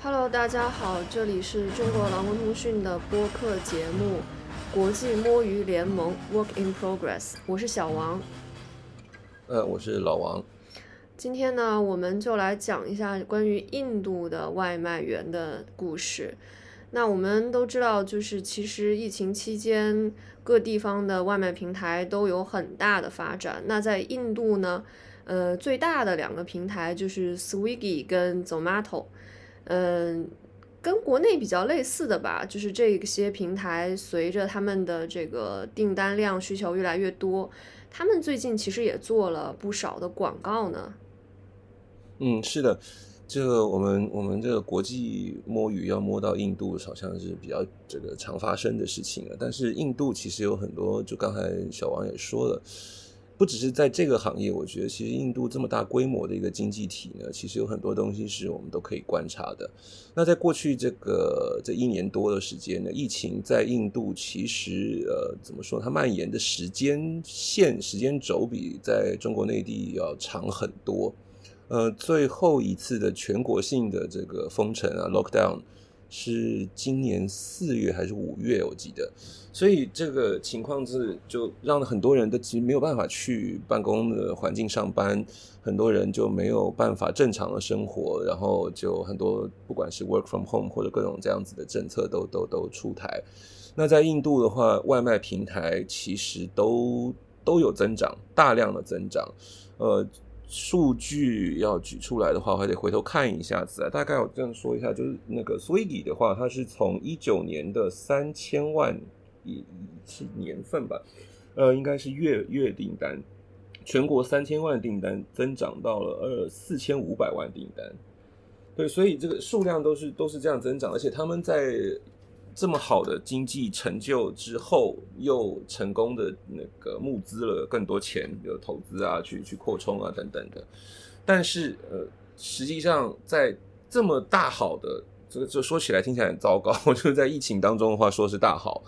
Hello，大家好，这里是中国劳工通讯的播客节目《国际摸鱼联盟 Work in Progress》，我是小王。呃，我是老王。今天呢，我们就来讲一下关于印度的外卖员的故事。那我们都知道，就是其实疫情期间，各地方的外卖平台都有很大的发展。那在印度呢，呃，最大的两个平台就是 Swiggy 跟 Zomato。嗯，跟国内比较类似的吧，就是这些平台随着他们的这个订单量需求越来越多，他们最近其实也做了不少的广告呢。嗯，是的，这个我们我们这个国际摸鱼要摸到印度，好像是比较这个常发生的事情了。但是印度其实有很多，就刚才小王也说了。不只是在这个行业，我觉得其实印度这么大规模的一个经济体呢，其实有很多东西是我们都可以观察的。那在过去这个这一年多的时间呢，疫情在印度其实呃怎么说，它蔓延的时间线、时间轴比在中国内地要长很多。呃，最后一次的全国性的这个封城啊，lockdown。是今年四月还是五月？我记得，所以这个情况是就让很多人都其实没有办法去办公的环境上班，很多人就没有办法正常的生活，然后就很多不管是 work from home 或者各种这样子的政策都都都出台。那在印度的话，外卖平台其实都都有增长，大量的增长，呃。数据要举出来的话，还得回头看一下子啊。大概我这样说一下，就是那个 Swiggy 的话，它是从一九年的三千万以是年份吧，呃，应该是月月订单，全国三千万订单增长到了呃四千五百万订单。对，所以这个数量都是都是这样增长，而且他们在。这么好的经济成就之后，又成功的那个募资了更多钱，有投资啊，去去扩充啊等等的。但是呃，实际上在这么大好的这个，就说起来听起来很糟糕。就是在疫情当中的话，说是大好，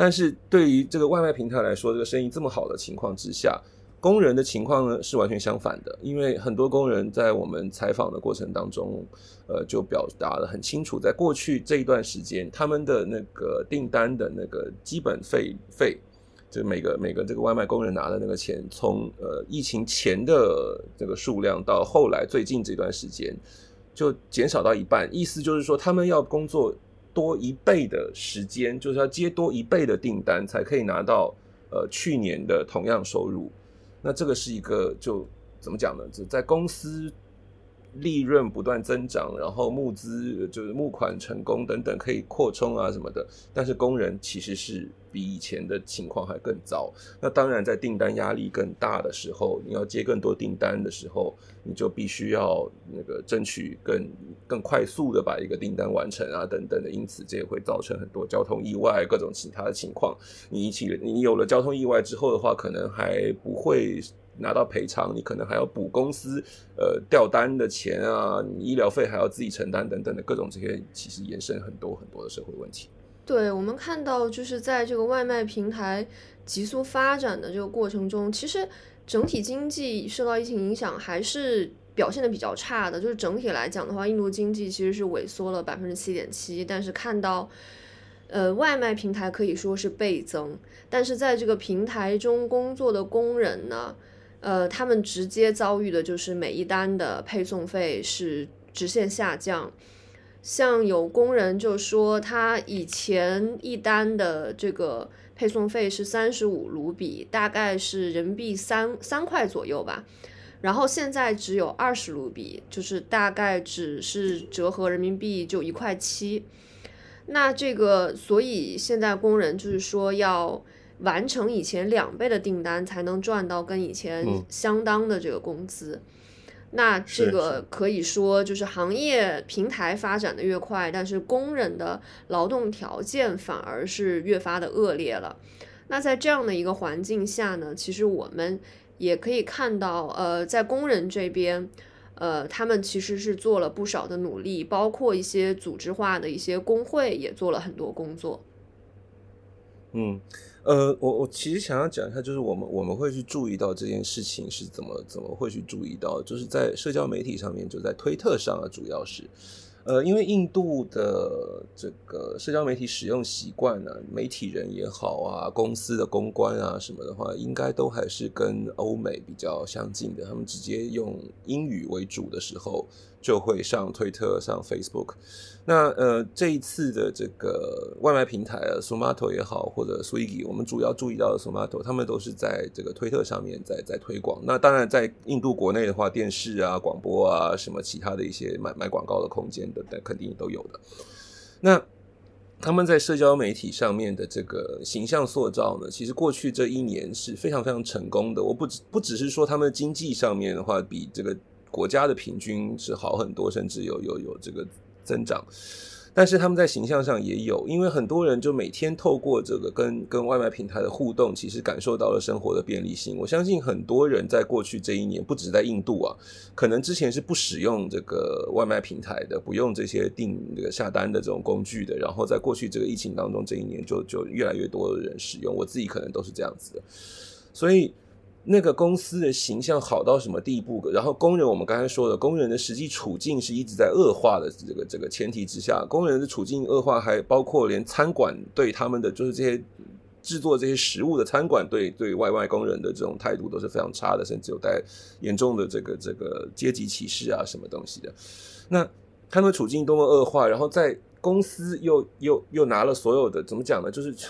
但是对于这个外卖平台来说，这个生意这么好的情况之下。工人的情况呢是完全相反的，因为很多工人在我们采访的过程当中，呃，就表达的很清楚，在过去这一段时间，他们的那个订单的那个基本费费，就每个每个这个外卖工人拿的那个钱，从呃疫情前的这个数量到后来最近这段时间，就减少到一半，意思就是说，他们要工作多一倍的时间，就是要接多一倍的订单，才可以拿到呃去年的同样收入。那这个是一个，就怎么讲呢？就在公司。利润不断增长，然后募资就是募款成功等等，可以扩充啊什么的。但是工人其实是比以前的情况还更糟。那当然，在订单压力更大的时候，你要接更多订单的时候，你就必须要那个争取更更快速的把一个订单完成啊等等的。因此，这也会造成很多交通意外、各种其他的情况。你一起你有了交通意外之后的话，可能还不会。拿到赔偿，你可能还要补公司呃调单的钱啊，你医疗费还要自己承担等等的各种这些，其实延伸很多很多的社会问题。对我们看到，就是在这个外卖平台急速发展的这个过程中，其实整体经济受到疫情影响还是表现的比较差的。就是整体来讲的话，印度经济其实是萎缩了百分之七点七，但是看到呃外卖平台可以说是倍增，但是在这个平台中工作的工人呢？呃，他们直接遭遇的就是每一单的配送费是直线下降。像有工人就说，他以前一单的这个配送费是三十五卢比，大概是人民币三三块左右吧，然后现在只有二十卢比，就是大概只是折合人民币就一块七。那这个，所以现在工人就是说要。完成以前两倍的订单才能赚到跟以前相当的这个工资，那这个可以说就是行业平台发展的越快，但是工人的劳动条件反而是越发的恶劣了。那在这样的一个环境下呢，其实我们也可以看到，呃，在工人这边，呃，他们其实是做了不少的努力，包括一些组织化的一些工会也做了很多工作。嗯。呃，我我其实想要讲一下，就是我们我们会去注意到这件事情是怎么怎么会去注意到，就是在社交媒体上面，就在推特上啊，主要是，呃，因为印度的这个社交媒体使用习惯呢，媒体人也好啊，公司的公关啊什么的话，应该都还是跟欧美比较相近的。他们直接用英语为主的时候，就会上推特、上 Facebook。那呃，这一次的这个外卖平台啊，Somato 也好，或者 Swiggy，我们主要注意到的 Somato，他们都是在这个推特上面在在推广。那当然，在印度国内的话，电视啊、广播啊，什么其他的一些买买广告的空间等等，肯定都有的。那他们在社交媒体上面的这个形象塑造呢，其实过去这一年是非常非常成功的。我不只不只是说他们经济上面的话，比这个国家的平均是好很多，甚至有有有这个。增长，但是他们在形象上也有，因为很多人就每天透过这个跟跟外卖平台的互动，其实感受到了生活的便利性。我相信很多人在过去这一年，不止在印度啊，可能之前是不使用这个外卖平台的，不用这些订这个下单的这种工具的，然后在过去这个疫情当中，这一年就就越来越多的人使用，我自己可能都是这样子的，所以。那个公司的形象好到什么地步？然后工人，我们刚才说的，工人的实际处境是一直在恶化的。这个这个前提之下，工人的处境恶化，还包括连餐馆对他们的，就是这些制作这些食物的餐馆对对外卖工人的这种态度都是非常差的，甚至有带严重的这个这个阶级歧视啊，什么东西的。那他们处境多么恶化，然后在公司又又又拿了所有的，怎么讲呢？就是。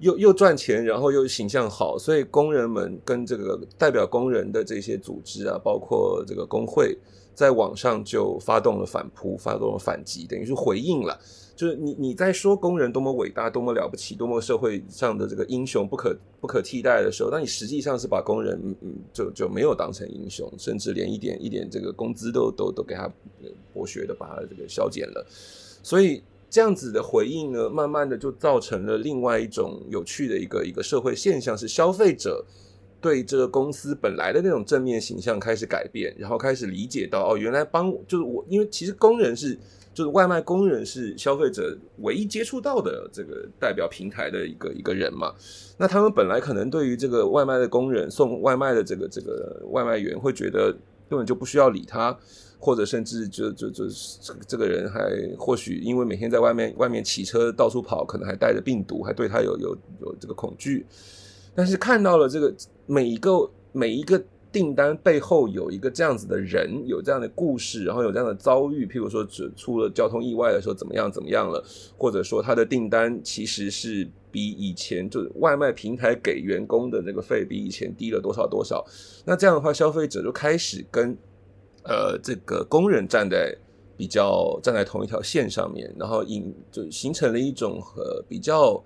又又赚钱，然后又形象好，所以工人们跟这个代表工人的这些组织啊，包括这个工会，在网上就发动了反扑，发动了反击，等于是回应了。就是你你在说工人多么伟大、多么了不起、多么社会上的这个英雄不可不可替代的时候，那你实际上是把工人嗯就就没有当成英雄，甚至连一点一点这个工资都都都给他剥削的，把他这个削减了，所以。这样子的回应呢，慢慢的就造成了另外一种有趣的一个一个社会现象，是消费者对这个公司本来的那种正面形象开始改变，然后开始理解到哦，原来帮就是我，因为其实工人是就是外卖工人是消费者唯一接触到的这个代表平台的一个一个人嘛，那他们本来可能对于这个外卖的工人送外卖的这个这个外卖员会觉得根本就不需要理他。或者甚至就就就这这个人还或许因为每天在外面外面骑车到处跑，可能还带着病毒，还对他有有有这个恐惧。但是看到了这个每一个每一个订单背后有一个这样子的人，有这样的故事，然后有这样的遭遇，譬如说只出了交通意外的时候怎么样怎么样了，或者说他的订单其实是比以前就外卖平台给员工的那个费比以前低了多少多少。那这样的话，消费者就开始跟。呃，这个工人站在比较站在同一条线上面，然后引就形成了一种呃比较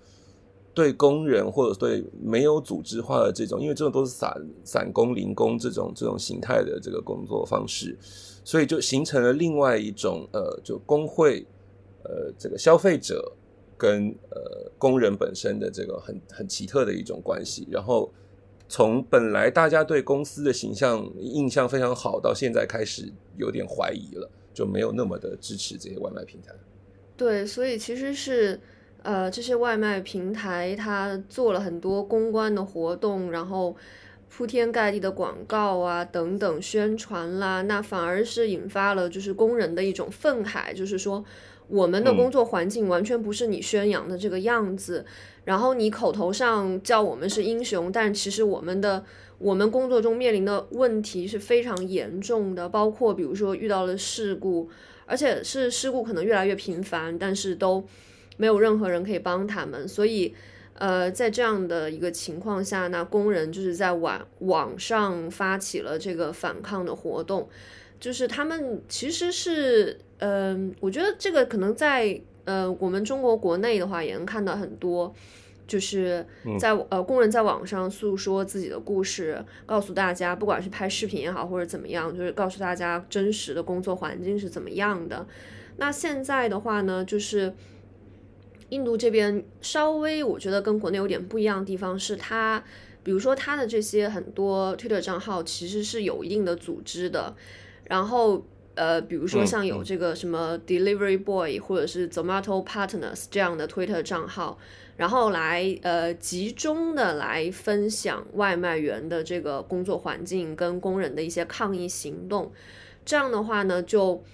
对工人或者对没有组织化的这种，因为这种都是散散工、零工这种这种形态的这个工作方式，所以就形成了另外一种呃，就工会呃这个消费者跟呃工人本身的这个很很奇特的一种关系，然后。从本来大家对公司的形象印象非常好，到现在开始有点怀疑了，就没有那么的支持这些外卖平台。对，所以其实是，呃，这些外卖平台它做了很多公关的活动，然后铺天盖地的广告啊等等宣传啦，那反而是引发了就是工人的一种愤慨，就是说我们的工作环境完全不是你宣扬的这个样子。然后你口头上叫我们是英雄，但其实我们的我们工作中面临的问题是非常严重的，包括比如说遇到了事故，而且是事故可能越来越频繁，但是都没有任何人可以帮他们。所以，呃，在这样的一个情况下，那工人就是在网网上发起了这个反抗的活动，就是他们其实是，嗯，我觉得这个可能在。呃，我们中国国内的话也能看到很多，就是在呃工人在网上诉说自己的故事，告诉大家，不管是拍视频也好，或者怎么样，就是告诉大家真实的工作环境是怎么样的。那现在的话呢，就是印度这边稍微我觉得跟国内有点不一样的地方是，它比如说他的这些很多 Twitter 账号其实是有一定的组织的，然后。呃，比如说像有这个什么 Delivery Boy 或者是 Zomato Partners 这样的 Twitter 账号，然后来呃集中的来分享外卖员的这个工作环境跟工人的一些抗议行动，这样的话呢，就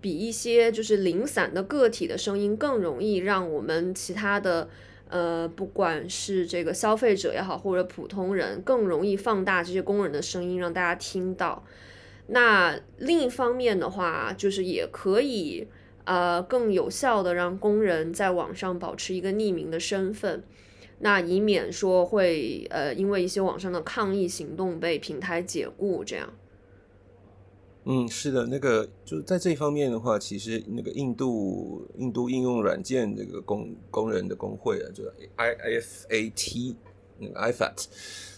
比一些就是零散的个体的声音更容易让我们其他的呃，不管是这个消费者也好，或者普通人，更容易放大这些工人的声音，让大家听到。那另一方面的话，就是也可以呃更有效的让工人在网上保持一个匿名的身份，那以免说会呃因为一些网上的抗议行动被平台解雇这样。嗯，是的，那个就是在这方面的话，其实那个印度印度应用软件这个工工人的工会啊，就 I F A T 那个 I F A T，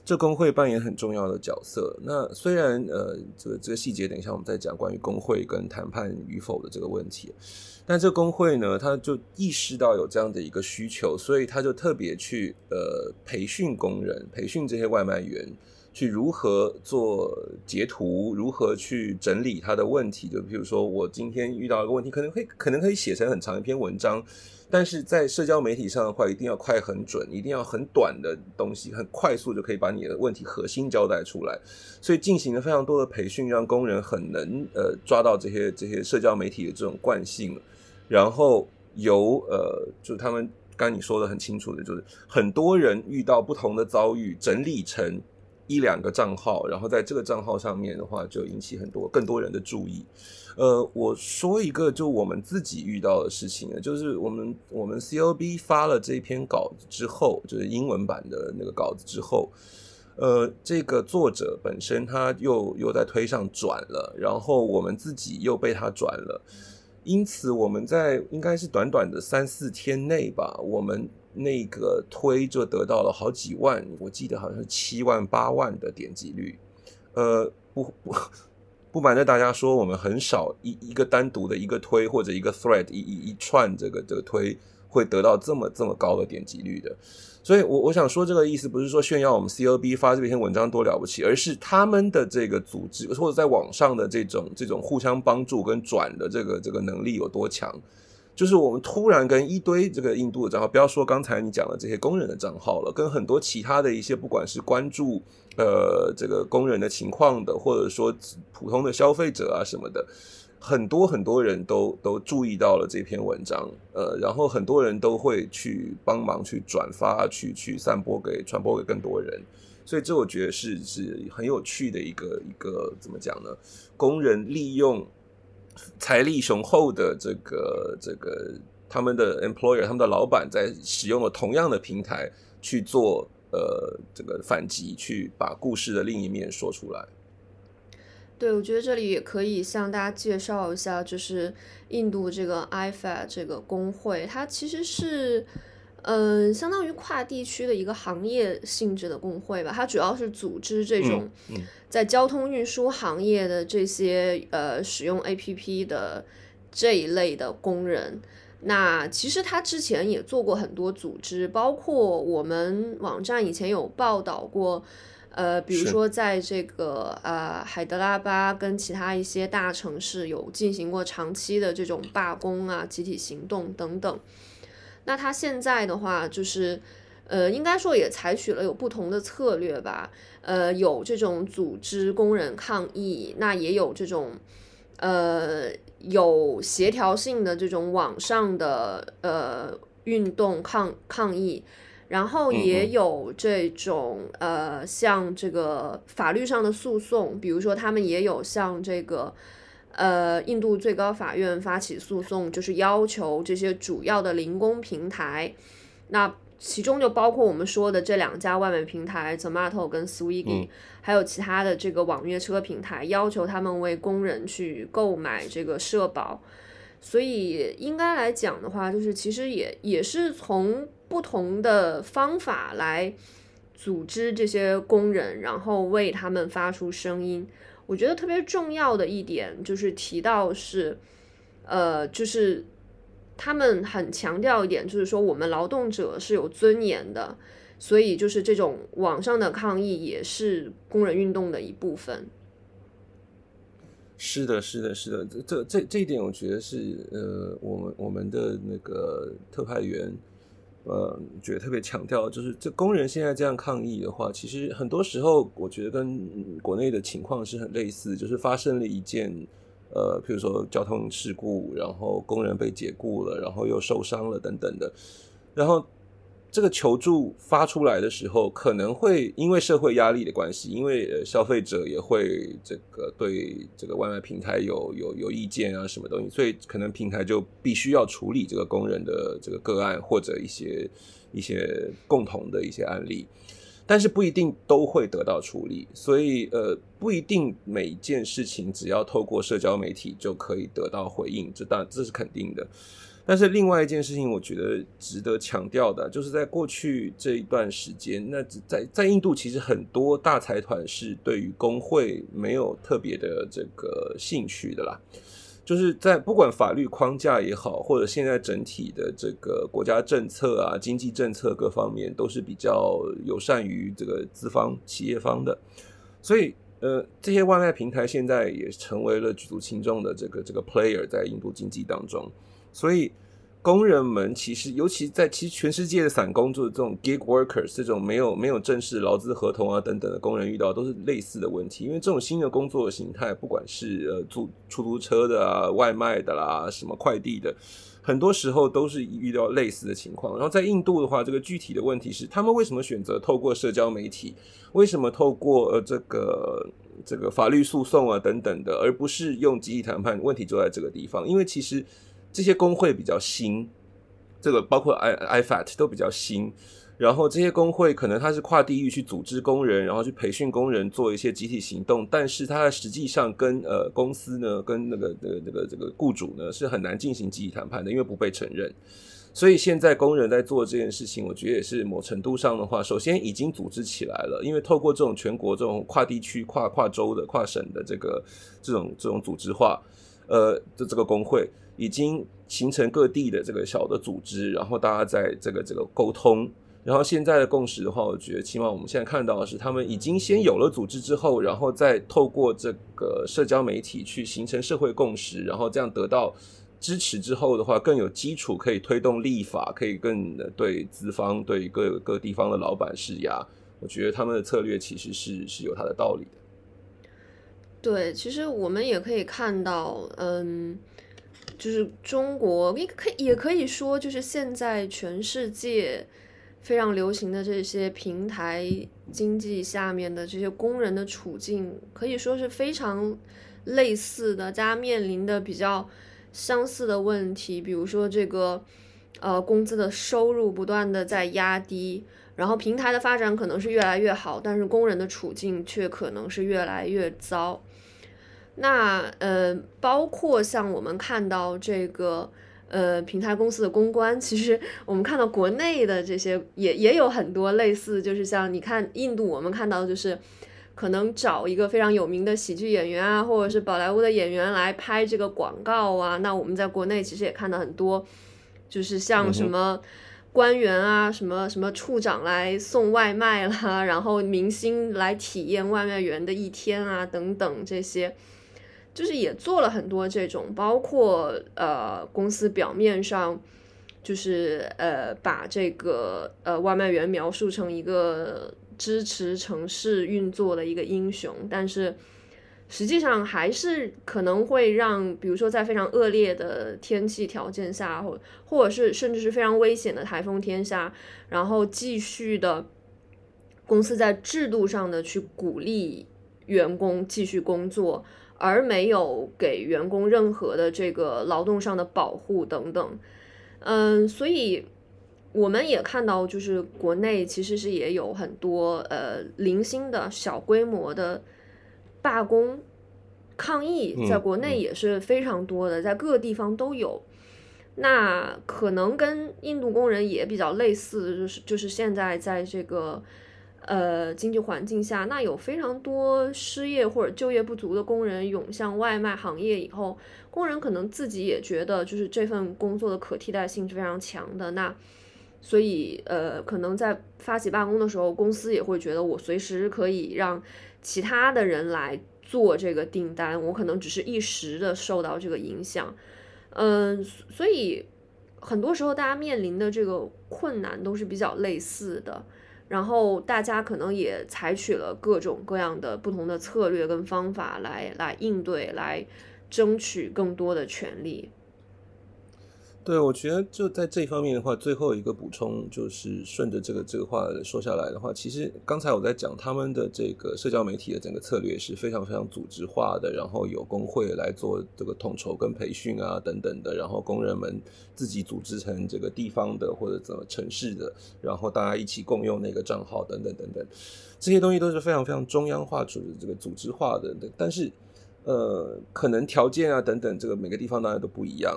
这工会扮演很重要的角色。那虽然呃，这个这个细节，等一下我们再讲关于工会跟谈判与否的这个问题。但这工会呢，他就意识到有这样的一个需求，所以他就特别去呃培训工人，培训这些外卖员。去如何做截图，如何去整理他的问题？就比如说，我今天遇到一个问题，可能会可能可以写成很长一篇文章，但是在社交媒体上的话，一定要快很准，一定要很短的东西，很快速就可以把你的问题核心交代出来。所以进行了非常多的培训，让工人很能呃抓到这些这些社交媒体的这种惯性，然后由呃就他们刚你说的很清楚的，就是很多人遇到不同的遭遇，整理成。一两个账号，然后在这个账号上面的话，就引起很多更多人的注意。呃，我说一个就我们自己遇到的事情呢，就是我们我们 C O B 发了这篇稿子之后，就是英文版的那个稿子之后，呃，这个作者本身他又又在推上转了，然后我们自己又被他转了，因此我们在应该是短短的三四天内吧，我们。那个推就得到了好几万，我记得好像是七万八万的点击率。呃，不不不瞒着大家说，我们很少一一个单独的一个推或者一个 thread 一一一串这个这个推会得到这么这么高的点击率的。所以，我我想说这个意思不是说炫耀我们 C O B 发这篇文章多了不起，而是他们的这个组织或者在网上的这种这种互相帮助跟转的这个这个能力有多强。就是我们突然跟一堆这个印度的账号，不要说刚才你讲的这些工人的账号了，跟很多其他的一些不管是关注呃这个工人的情况的，或者说普通的消费者啊什么的，很多很多人都都注意到了这篇文章，呃，然后很多人都会去帮忙去转发，去去散播给传播给更多人，所以这我觉得是是很有趣的一个一个怎么讲呢？工人利用。财力雄厚的这个这个他们的 employer，他们的老板在使用了同样的平台去做呃这个反击，去把故事的另一面说出来。对，我觉得这里也可以向大家介绍一下，就是印度这个 IFA 这个工会，它其实是。嗯，相当于跨地区的一个行业性质的工会吧，它主要是组织这种在交通运输行业的这些呃使用 APP 的这一类的工人。那其实他之前也做过很多组织，包括我们网站以前有报道过，呃，比如说在这个呃海德拉巴跟其他一些大城市有进行过长期的这种罢工啊、集体行动等等。那他现在的话，就是，呃，应该说也采取了有不同的策略吧，呃，有这种组织工人抗议，那也有这种，呃，有协调性的这种网上的呃运动抗抗议，然后也有这种呃像这个法律上的诉讼，比如说他们也有像这个。呃，印度最高法院发起诉讼，就是要求这些主要的零工平台，那其中就包括我们说的这两家外卖平台 Zomato 跟 Swiggy，还有其他的这个网约车平台，要求他们为工人去购买这个社保。所以应该来讲的话，就是其实也也是从不同的方法来组织这些工人，然后为他们发出声音。我觉得特别重要的一点就是提到是，呃，就是他们很强调一点，就是说我们劳动者是有尊严的，所以就是这种网上的抗议也是工人运动的一部分。是的，是的，是的，这这这这一点，我觉得是呃，我们我们的那个特派员。呃，觉得特别强调，就是这工人现在这样抗议的话，其实很多时候我觉得跟国内的情况是很类似，就是发生了一件呃，比如说交通事故，然后工人被解雇了，然后又受伤了等等的，然后。这个求助发出来的时候，可能会因为社会压力的关系，因为消费者也会这个对这个外卖平台有有有意见啊，什么东西，所以可能平台就必须要处理这个工人的这个个案或者一些一些共同的一些案例，但是不一定都会得到处理，所以呃，不一定每件事情只要透过社交媒体就可以得到回应，这当这是肯定的。但是另外一件事情，我觉得值得强调的，就是在过去这一段时间，那在在印度，其实很多大财团是对于工会没有特别的这个兴趣的啦。就是在不管法律框架也好，或者现在整体的这个国家政策啊、经济政策各方面，都是比较友善于这个资方、企业方的。所以，呃，这些外卖平台现在也成为了举足轻重的这个这个 player 在印度经济当中。所以，工人们其实，尤其在其实全世界的散工作这种 gig workers 这种没有没有正式劳资合同啊等等的工人遇到都是类似的问题。因为这种新的工作形态，不管是呃租出租车的啊、外卖的啦、什么快递的，很多时候都是遇到类似的情况。然后在印度的话，这个具体的问题是，他们为什么选择透过社交媒体？为什么透过呃这个这个法律诉讼啊等等的，而不是用集体谈判？问题就在这个地方，因为其实。这些工会比较新，这个包括 i ifat 都比较新，然后这些工会可能它是跨地域去组织工人，然后去培训工人做一些集体行动，但是它实际上跟呃公司呢，跟那个那个那个这个雇主呢是很难进行集体谈判的，因为不被承认。所以现在工人在做这件事情，我觉得也是某程度上的话，首先已经组织起来了，因为透过这种全国这种跨地区、跨跨州的、跨省的这个这种这种组织化，呃的这个工会。已经形成各地的这个小的组织，然后大家在这个这个沟通，然后现在的共识的话，我觉得起码我们现在看到的是，他们已经先有了组织之后，然后再透过这个社交媒体去形成社会共识，然后这样得到支持之后的话，更有基础可以推动立法，可以更对资方对各各地方的老板施压。我觉得他们的策略其实是是有它的道理的。对，其实我们也可以看到，嗯。就是中国也可也可以说，就是现在全世界非常流行的这些平台经济下面的这些工人的处境，可以说是非常类似的，大家面临的比较相似的问题。比如说这个呃工资的收入不断的在压低，然后平台的发展可能是越来越好，但是工人的处境却可能是越来越糟。那呃，包括像我们看到这个呃平台公司的公关，其实我们看到国内的这些也也有很多类似，就是像你看印度，我们看到就是可能找一个非常有名的喜剧演员啊，或者是宝莱坞的演员来拍这个广告啊。那我们在国内其实也看到很多，就是像什么官员啊，什么什么处长来送外卖啦，然后明星来体验外卖员的一天啊，等等这些。就是也做了很多这种，包括呃公司表面上就是呃把这个呃外卖员描述成一个支持城市运作的一个英雄，但是实际上还是可能会让，比如说在非常恶劣的天气条件下，或或者是甚至是非常危险的台风天下，然后继续的公司在制度上的去鼓励员工继续工作。而没有给员工任何的这个劳动上的保护等等，嗯，所以我们也看到，就是国内其实是也有很多呃零星的小规模的罢工抗议，在国内也是非常多的，在各个地方都有。那可能跟印度工人也比较类似，就是就是现在在这个。呃，经济环境下，那有非常多失业或者就业不足的工人涌向外卖行业以后，工人可能自己也觉得，就是这份工作的可替代性是非常强的。那所以，呃，可能在发起罢工的时候，公司也会觉得，我随时可以让其他的人来做这个订单，我可能只是一时的受到这个影响。嗯，所以很多时候大家面临的这个困难都是比较类似的。然后大家可能也采取了各种各样的不同的策略跟方法来来应对，来争取更多的权利。对，我觉得就在这方面的话，最后一个补充就是顺着这个这个话说下来的话，其实刚才我在讲他们的这个社交媒体的整个策略是非常非常组织化的，然后有工会来做这个统筹跟培训啊等等的，然后工人们自己组织成这个地方的或者怎么城市的，然后大家一起共用那个账号等等等等，这些东西都是非常非常中央化、组这个组织化的，但是呃，可能条件啊等等，这个每个地方当然都不一样。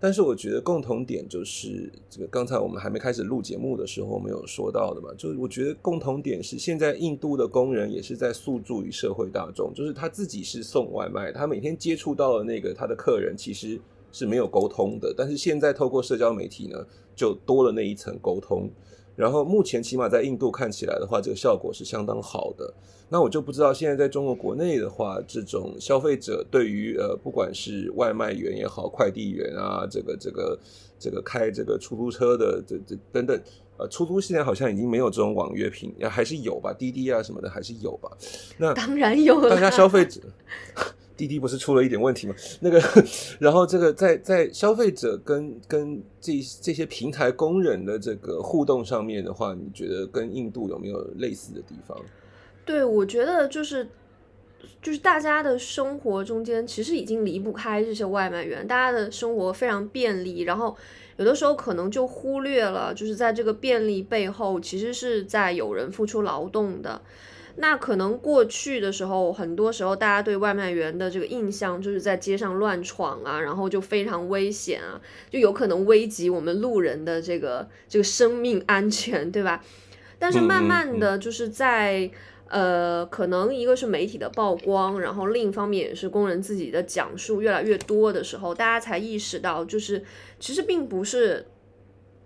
但是我觉得共同点就是这个，刚才我们还没开始录节目的时候，我们有说到的嘛，就是我觉得共同点是，现在印度的工人也是在诉诸于社会大众，就是他自己是送外卖，他每天接触到的那个他的客人其实是没有沟通的，但是现在透过社交媒体呢，就多了那一层沟通。然后目前起码在印度看起来的话，这个效果是相当好的。那我就不知道现在在中国国内的话，这种消费者对于呃，不管是外卖员也好，快递员啊，这个这个这个开这个出租车的这这等等，呃，出租现在好像已经没有这种网约品，还是有吧？滴滴啊什么的还是有吧？那当然有，大家消费者。滴滴不是出了一点问题吗？那个，然后这个在在消费者跟跟这这些平台工人的这个互动上面的话，你觉得跟印度有没有类似的地方？对，我觉得就是就是大家的生活中间其实已经离不开这些外卖员，大家的生活非常便利，然后有的时候可能就忽略了，就是在这个便利背后，其实是在有人付出劳动的。那可能过去的时候，很多时候大家对外卖员的这个印象就是在街上乱闯啊，然后就非常危险啊，就有可能危及我们路人的这个这个生命安全，对吧？但是慢慢的就是在呃，可能一个是媒体的曝光，然后另一方面也是工人自己的讲述越来越多的时候，大家才意识到，就是其实并不是。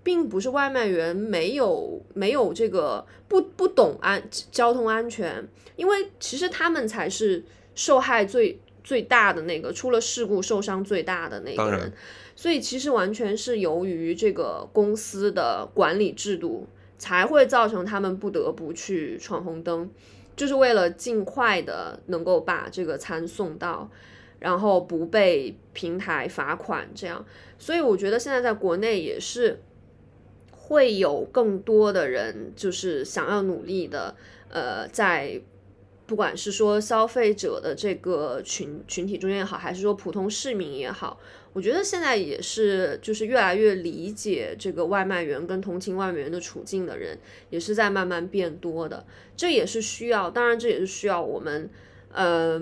并不是外卖员没有没有这个不不懂安交通安全，因为其实他们才是受害最最大的那个，出了事故受伤最大的那个人。所以其实完全是由于这个公司的管理制度，才会造成他们不得不去闯红灯，就是为了尽快的能够把这个餐送到，然后不被平台罚款这样。所以我觉得现在在国内也是。会有更多的人就是想要努力的，呃，在不管是说消费者的这个群群体中间也好，还是说普通市民也好，我觉得现在也是就是越来越理解这个外卖员跟同情外卖员的处境的人，也是在慢慢变多的。这也是需要，当然这也是需要我们，呃，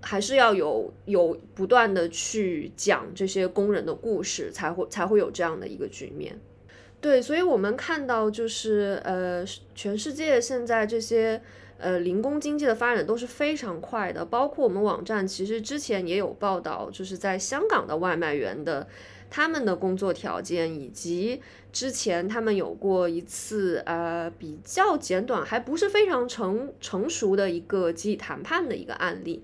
还是要有有不断的去讲这些工人的故事，才会才会有这样的一个局面。对，所以我们看到就是呃，全世界现在这些呃零工经济的发展都是非常快的，包括我们网站其实之前也有报道，就是在香港的外卖员的他们的工作条件，以及之前他们有过一次呃比较简短，还不是非常成成熟的一个集体谈判的一个案例。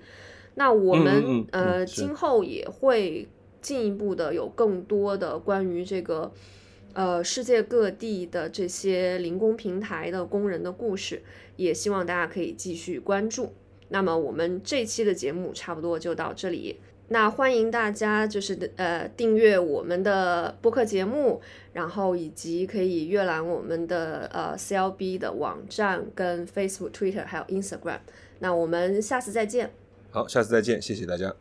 那我们呃今后也会进一步的有更多的关于这个。呃，世界各地的这些零工平台的工人的故事，也希望大家可以继续关注。那么我们这期的节目差不多就到这里。那欢迎大家就是呃订阅我们的播客节目，然后以及可以阅览我们的呃 CLB 的网站跟 Facebook、Twitter 还有 Instagram。那我们下次再见。好，下次再见，谢谢大家。